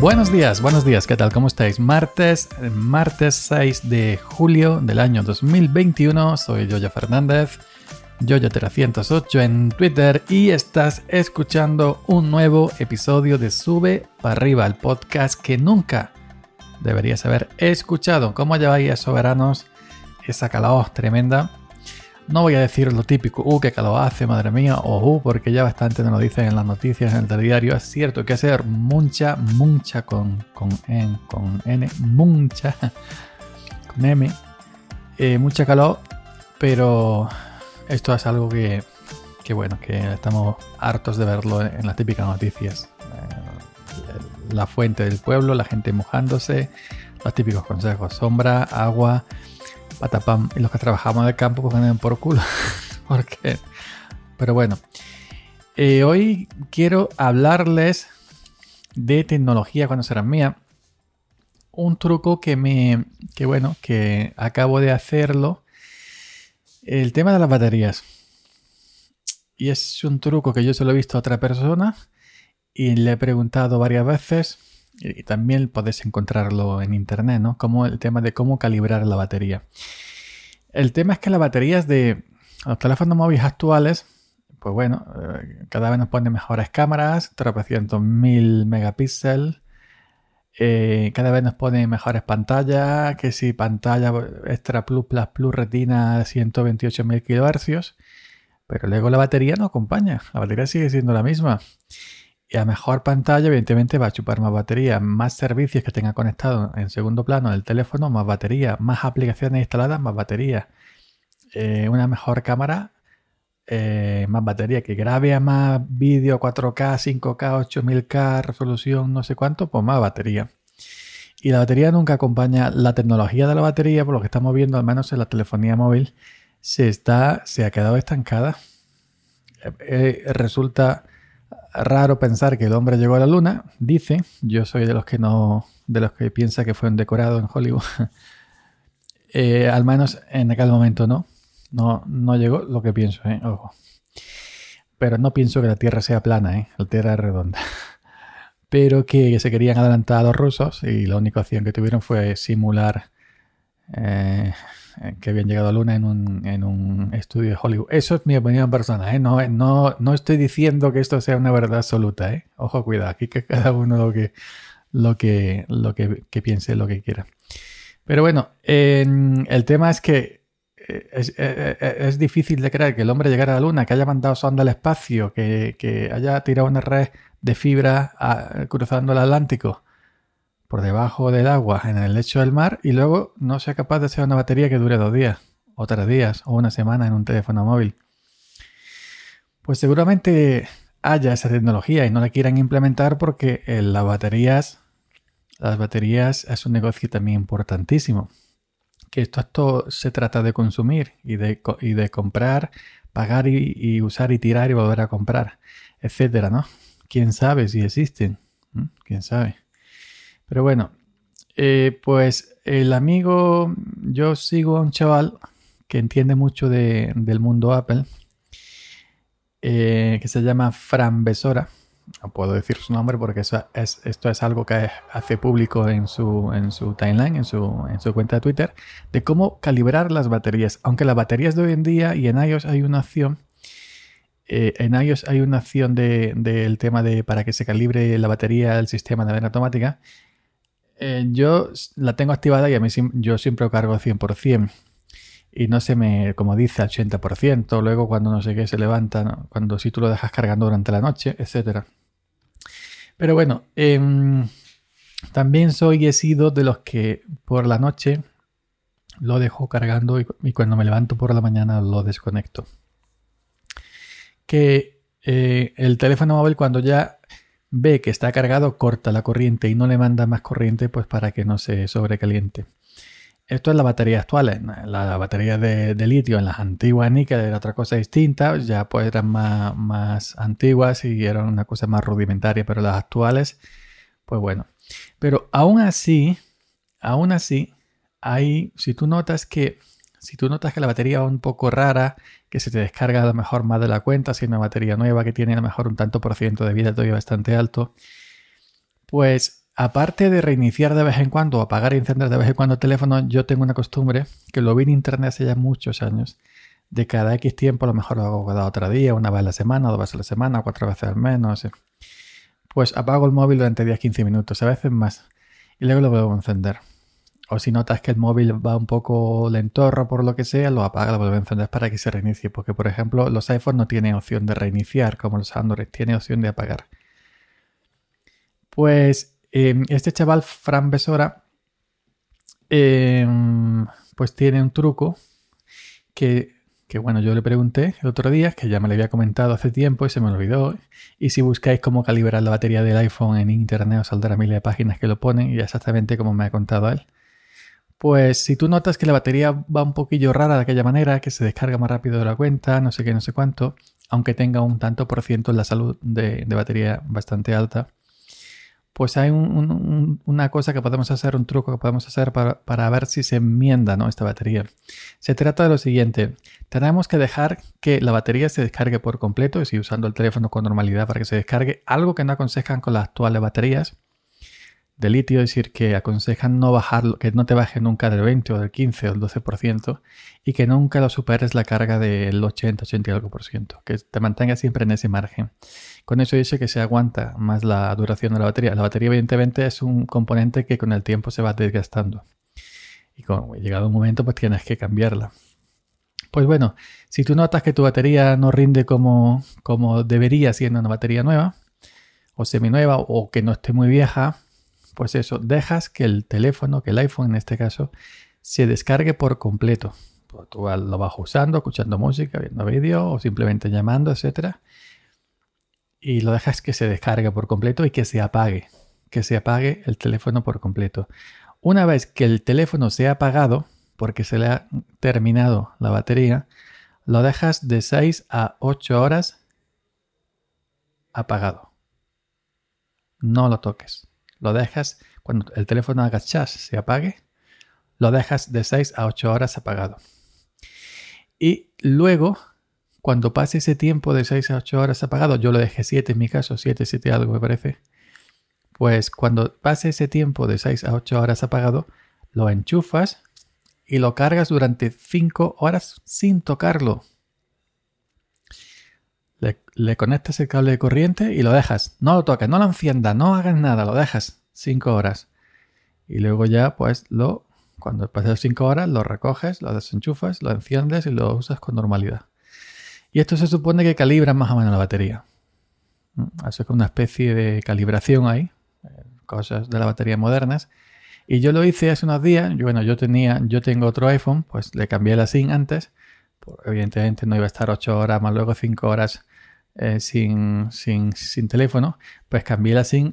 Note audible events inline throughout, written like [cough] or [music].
Buenos días, buenos días, ¿qué tal? ¿Cómo estáis? Martes, martes 6 de julio del año 2021, soy Yoyo Fernández, Yoyo308 en Twitter y estás escuchando un nuevo episodio de Sube para arriba, el podcast que nunca deberías haber escuchado. ¿Cómo lleváis, soberanos? Esa calor tremenda. No voy a decir lo típico, uh, qué calor hace, madre mía, o uh, porque ya bastante nos lo dicen en las noticias, en el telediario. Es cierto que hacer mucha, mucha con, con, N, con N, mucha, [laughs] con M, eh, mucha calor, pero esto es algo que, que, bueno, que estamos hartos de verlo en las típicas noticias. Eh, la fuente del pueblo, la gente mojándose, los típicos consejos, sombra, agua patapam. Y los que trabajamos en campo pues ganan por culo. [laughs] Porque. Pero bueno. Eh, hoy quiero hablarles de tecnología cuando será mía. Un truco que me. que bueno, que acabo de hacerlo. El tema de las baterías. Y es un truco que yo se lo he visto a otra persona. Y le he preguntado varias veces y también podéis encontrarlo en internet, ¿no? Como el tema de cómo calibrar la batería. El tema es que las baterías de los teléfonos móviles actuales, pues bueno, eh, cada vez nos ponen mejores cámaras, tropecientos mil megapíxeles. Eh, cada vez nos ponen mejores pantallas, que si pantalla extra plus plus plus retina 128.000 kHz, pero luego la batería no acompaña, la batería sigue siendo la misma. Y a mejor pantalla, evidentemente, va a chupar más batería, más servicios que tenga conectado en segundo plano el teléfono, más batería, más aplicaciones instaladas, más batería. Eh, una mejor cámara, eh, más batería, que grabe a más vídeo 4K, 5K, 8000K, resolución, no sé cuánto, pues más batería. Y la batería nunca acompaña la tecnología de la batería, por lo que estamos viendo, al menos en la telefonía móvil, se, está, se ha quedado estancada. Eh, resulta raro pensar que el hombre llegó a la luna, dice, yo soy de los que no, de los que piensa que fue un decorado en Hollywood. [laughs] Eh, al menos en aquel momento no, no, no llegó lo que pienso, ¿eh? ojo. Pero no pienso que la Tierra sea plana, ¿eh? la Tierra es redonda. [laughs] Pero que se querían adelantar a los rusos y la única opción que tuvieron fue simular eh, eh, que habían llegado a Luna en un, en un, estudio de Hollywood. Eso es mi opinión personal, ¿eh? no, no, no, estoy diciendo que esto sea una verdad absoluta. Ojo, cuidado, aquí que cada uno lo que, lo que, lo que, piense lo que quiera. Pero bueno, el tema es que es, es, difícil de creer que el hombre llegara a la Luna, que haya mandado sonda al espacio, que, que haya tirado una red de fibra ah, cruzando el Atlántico por debajo del agua en el lecho del mar y luego no sea capaz de hacer una batería que dure dos días, o tres días, o una semana en un teléfono móvil. Pues seguramente haya esa tecnología y no la quieran implementar porque eh, las baterías, las baterías es un negocio también importantísimo. Que esto, esto se trata de consumir y de, y de comprar, pagar y, y, usar y tirar y volver a comprar, etcétera, ¿no? ¿Quién sabe si existen? ¿Mm? ¿Quién sabe? Pero bueno, eh, pues el amigo, yo sigo a un chaval que entiende mucho del mundo Apple, eh, que se llama Fran Besora. No puedo decir su nombre porque eso es, esto es algo que hace público en su, en su timeline, en su, en su cuenta de Twitter, de cómo calibrar las baterías. Aunque las baterías de hoy en día y en iOS hay una opción eh, en iOS hay una opción del tema de para que se calibre la batería del sistema de manera automática eh, yo la tengo activada y a mí yo siempre cargo 100%. Y no se me, como dice, al 80%. Luego cuando no sé qué se levanta, cuando si tú lo dejas cargando durante la noche, etc. Pero bueno, em, también soy he sido de los que por la noche lo dejo cargando y, cuando me levanto por la mañana lo desconecto. Que eh, el teléfono móvil cuando ya ve que está cargado, corta la corriente y no le manda más corriente pues para que no se sobrecaliente. Esto es la batería actual. La batería de, litio en las antiguas níquel era otra cosa distinta, ya pues eran más, más antiguas y eran una cosa más rudimentaria, pero las actuales, pues bueno. Pero aún así, aún así, hay, si tú notas que si tú notas que la batería va un poco rara, que se te descarga a lo mejor más de la cuenta, si es una batería nueva que tiene a lo mejor un tanto por ciento de vida todavía bastante alto, pues aparte de reiniciar de vez en cuando, apagar y encender de vez en cuando el teléfono, yo tengo una costumbre que lo vi en internet hace ya muchos años. De cada X tiempo, a lo mejor lo hago cada otro día, una vez a la semana, dos veces a la semana, cuatro veces al mes, no sé. Pues apago el móvil durante 10-15 minutos, a veces más. Y luego lo vuelvo a encender. O si notas que el móvil va un poco lentorro por lo que sea, lo apaga, lo vuelve a encender para que se reinicie. Porque, por ejemplo, los iPhones no tienen opción de reiniciar como los Android, tiene opción de apagar. Pues em, este chaval, Fran Besora, em, pues tiene un truco que, que, bueno, yo le pregunté el otro día, que ya me lo había comentado hace tiempo y se me olvidó. Y si buscáis cómo calibrar la batería del iPhone en internet os saldrá miles de páginas que lo ponen y exactamente como me ha contado él. Pues si tú notas que la batería va un poquillo rara de aquella manera, que se descarga más rápido de la cuenta, no sé qué, no sé cuánto, aunque tenga un tanto por ciento en la salud de, batería bastante alta, pues hay una cosa que podemos hacer, un truco que podemos hacer para, ver si se enmienda ¿no? esta batería. Se trata de lo siguiente, tenemos que dejar que la batería se descargue por completo, y si usando el teléfono con normalidad para que se descargue, algo que no aconsejan con las actuales baterías, de litio, es decir, que aconsejan no bajar, que no te baje nunca del 20 o del 15 o del 12% y que nunca lo superes la carga del 80, 80 y algo por ciento, que te mantenga siempre en ese margen. Con eso dice que se aguanta más la duración de la batería. La batería evidentemente es un componente que con el tiempo se va desgastando y con, llegado un momento pues tienes que cambiarla. Pues bueno, si tú notas que tu batería no rinde como, como debería siendo una batería nueva o seminueva o que no esté muy vieja, pues eso, dejas que el teléfono, que el iPhone en este caso, se descargue por completo. Pues tú lo vas usando, escuchando música, viendo vídeo o simplemente llamando, etc. Y lo dejas que se descargue por completo y que se apague. Que se apague el teléfono por completo. Una vez que el teléfono se ha apagado, porque se le ha terminado la batería, lo dejas de 6 a 8 horas apagado. No lo toques lo dejas, cuando el teléfono haga chas, se apague, lo dejas de 6 a 8 horas apagado. Y luego, cuando pase ese tiempo de 6 a 8 horas apagado, yo lo dejé 7 en mi caso, 7, 7 algo me parece, pues cuando pase ese tiempo de 6 a 8 horas apagado, lo enchufas y lo cargas durante 5 horas sin tocarlo. Le, conectas el cable de corriente y lo dejas. No lo toques, no lo enciendas, no hagas nada, lo dejas 5 horas. Y luego ya, pues lo, cuando pases 5 horas, lo recoges, lo desenchufas, lo enciendes y lo usas con normalidad. Y esto se supone que calibra más o menos la batería. Eso es una especie de calibración ahí, cosas de la batería modernas. Y yo lo hice hace unos días. Bueno, yo tenía, yo tengo otro iPhone, pues le cambié la SIM antes. Evidentemente no iba a estar 8 horas más luego 5 horas eh, sin, sin, teléfono, pues cambié la SIM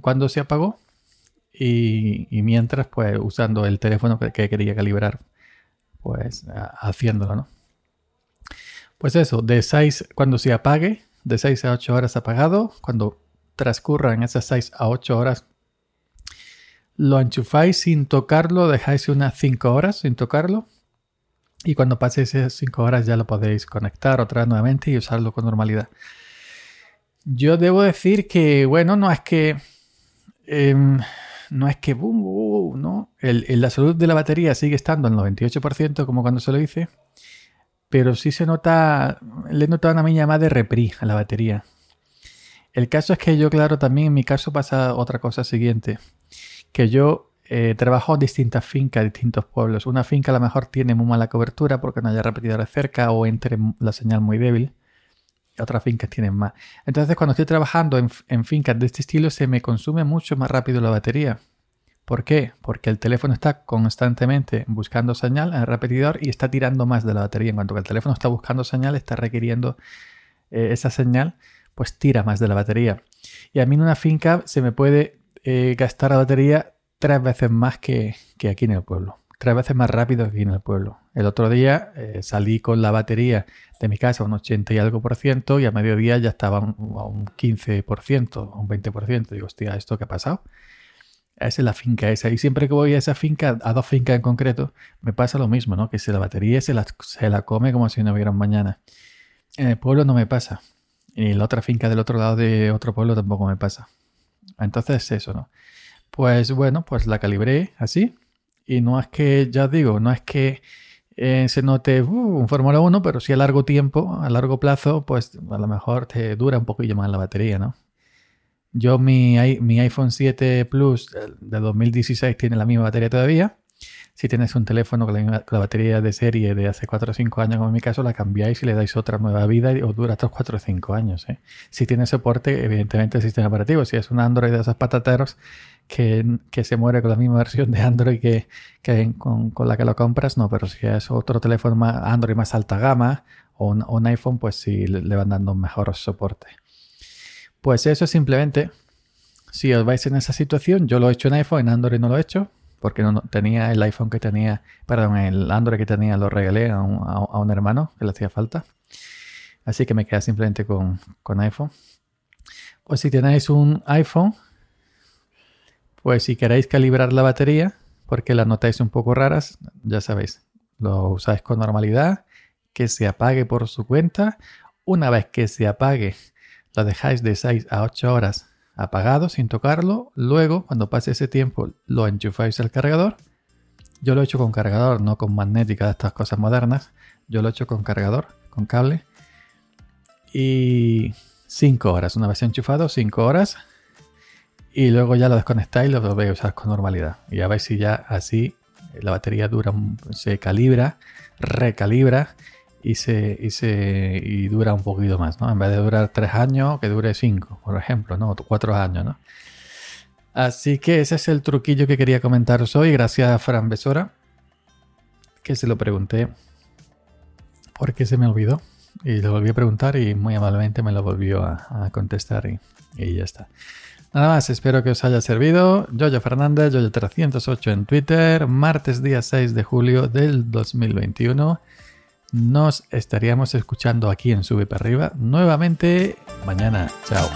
cuando se apagó y, mientras pues usando el teléfono que, quería calibrar, pues haciéndolo, ¿no? Pues eso, de 6, cuando se apague, de 6 a 8 horas apagado, cuando transcurran esas 6 a 8 horas, lo enchufáis sin tocarlo, dejáis unas 5 horas sin tocarlo y cuando pase esas 5 horas ya lo podéis conectar otra vez nuevamente y usarlo con normalidad. Yo debo decir que, bueno, no es que... Em, no es que boom, ¿no? la salud de la batería sigue estando al 98% como cuando se lo hice, pero sí se nota, le he notado una miña más de repri a la batería. El caso es que yo, claro, también en mi caso pasa otra cosa siguiente, que yo eh, trabajo en distintas fincas, distintos pueblos. Una finca a lo mejor tiene muy mala cobertura porque no haya repetidores cerca o entre la señal muy débil. Otras fincas tienen más. Entonces, cuando estoy trabajando en, fincas de este estilo, se me consume mucho más rápido la batería. ¿Por qué? Porque el teléfono está constantemente buscando señal en el repetidor y está tirando más de la batería. En cuanto que el teléfono está buscando señal, está requiriendo eh, esa señal, pues tira más de la batería. Y a mí en una finca se me puede eh, gastar la batería tres veces más que, aquí en el pueblo. Tres veces más rápido que aquí en el pueblo. El otro día eh, salí con la batería de mi casa a un 80 y algo por ciento y a mediodía ya estaba a un 15%, a un 20%. Digo, hostia, ¿esto qué ha pasado? Esa es la finca esa. Y siempre que voy a esa finca, a dos fincas en concreto, me pasa lo mismo, ¿no? Que si la batería se la, se la come como si no hubiera un mañana. En el pueblo no me pasa. Y en la otra finca del otro lado de otro pueblo tampoco me pasa. Entonces eso, ¿no? Pues bueno, pues la calibré así. Y no es que, ya digo, no es que eh, se note uh, un Fórmula 1, pero sí a largo tiempo, a largo plazo, pues a lo mejor te dura un poquillo más la batería, ¿no? Yo mi, mi iPhone 7 Plus de 2016 tiene la misma batería todavía si tienes un teléfono con la, batería de serie de hace 4 o 5 años, como en mi caso, la cambiáis y le dais otra nueva vida y os dura hasta 4 o 5 años. ¿eh? Si tiene soporte, evidentemente, el sistema operativo. Si es un Android de esos patateros que, se muere con la misma versión de Android que, con, la que lo compras, no. Pero si es otro teléfono más, Android más alta gama o un, iPhone, pues sí le, van dando un mejor soporte. Pues eso simplemente, si os vais en esa situación, yo lo he hecho en iPhone, en Android no lo he hecho porque no, tenía el iPhone que tenía, perdón, el Android que tenía lo regalé a un, hermano que le hacía falta. Así que me queda simplemente con, iPhone. Pues si tenéis un iPhone, pues si queréis calibrar la batería, porque la notáis un poco raras, ya sabéis, lo usáis con normalidad, que se apague por su cuenta. Una vez que se apague, lo dejáis de 6 a 8 horas apagado sin tocarlo. Luego, cuando pase ese tiempo, lo enchufáis al cargador. Yo lo he hecho con cargador, no con magnética de estas cosas modernas. Yo lo he hecho con cargador, con cable. Y 5 horas. Una vez enchufado, 5 horas. Y luego ya lo desconectáis y lo volvéis a usar con normalidad. Y ya veis si ya así la batería dura, se calibra, recalibra y, se, y, se, dura un poquito más, ¿no? En vez de durar tres años, que dure cinco, por ejemplo, ¿no? Cuatro años, ¿no? Así que ese es el truquillo que quería comentaros hoy, gracias a Fran Besora, que se lo pregunté porque se me olvidó. Y lo volví a preguntar y muy amablemente me lo volvió a, contestar y, y, ya está. Nada más, espero que os haya servido. Yoyo Fernández, Yoyo308 en Twitter, martes día 6 de julio del 2021. Nos estaríamos escuchando aquí en Sube para arriba nuevamente mañana. Chao.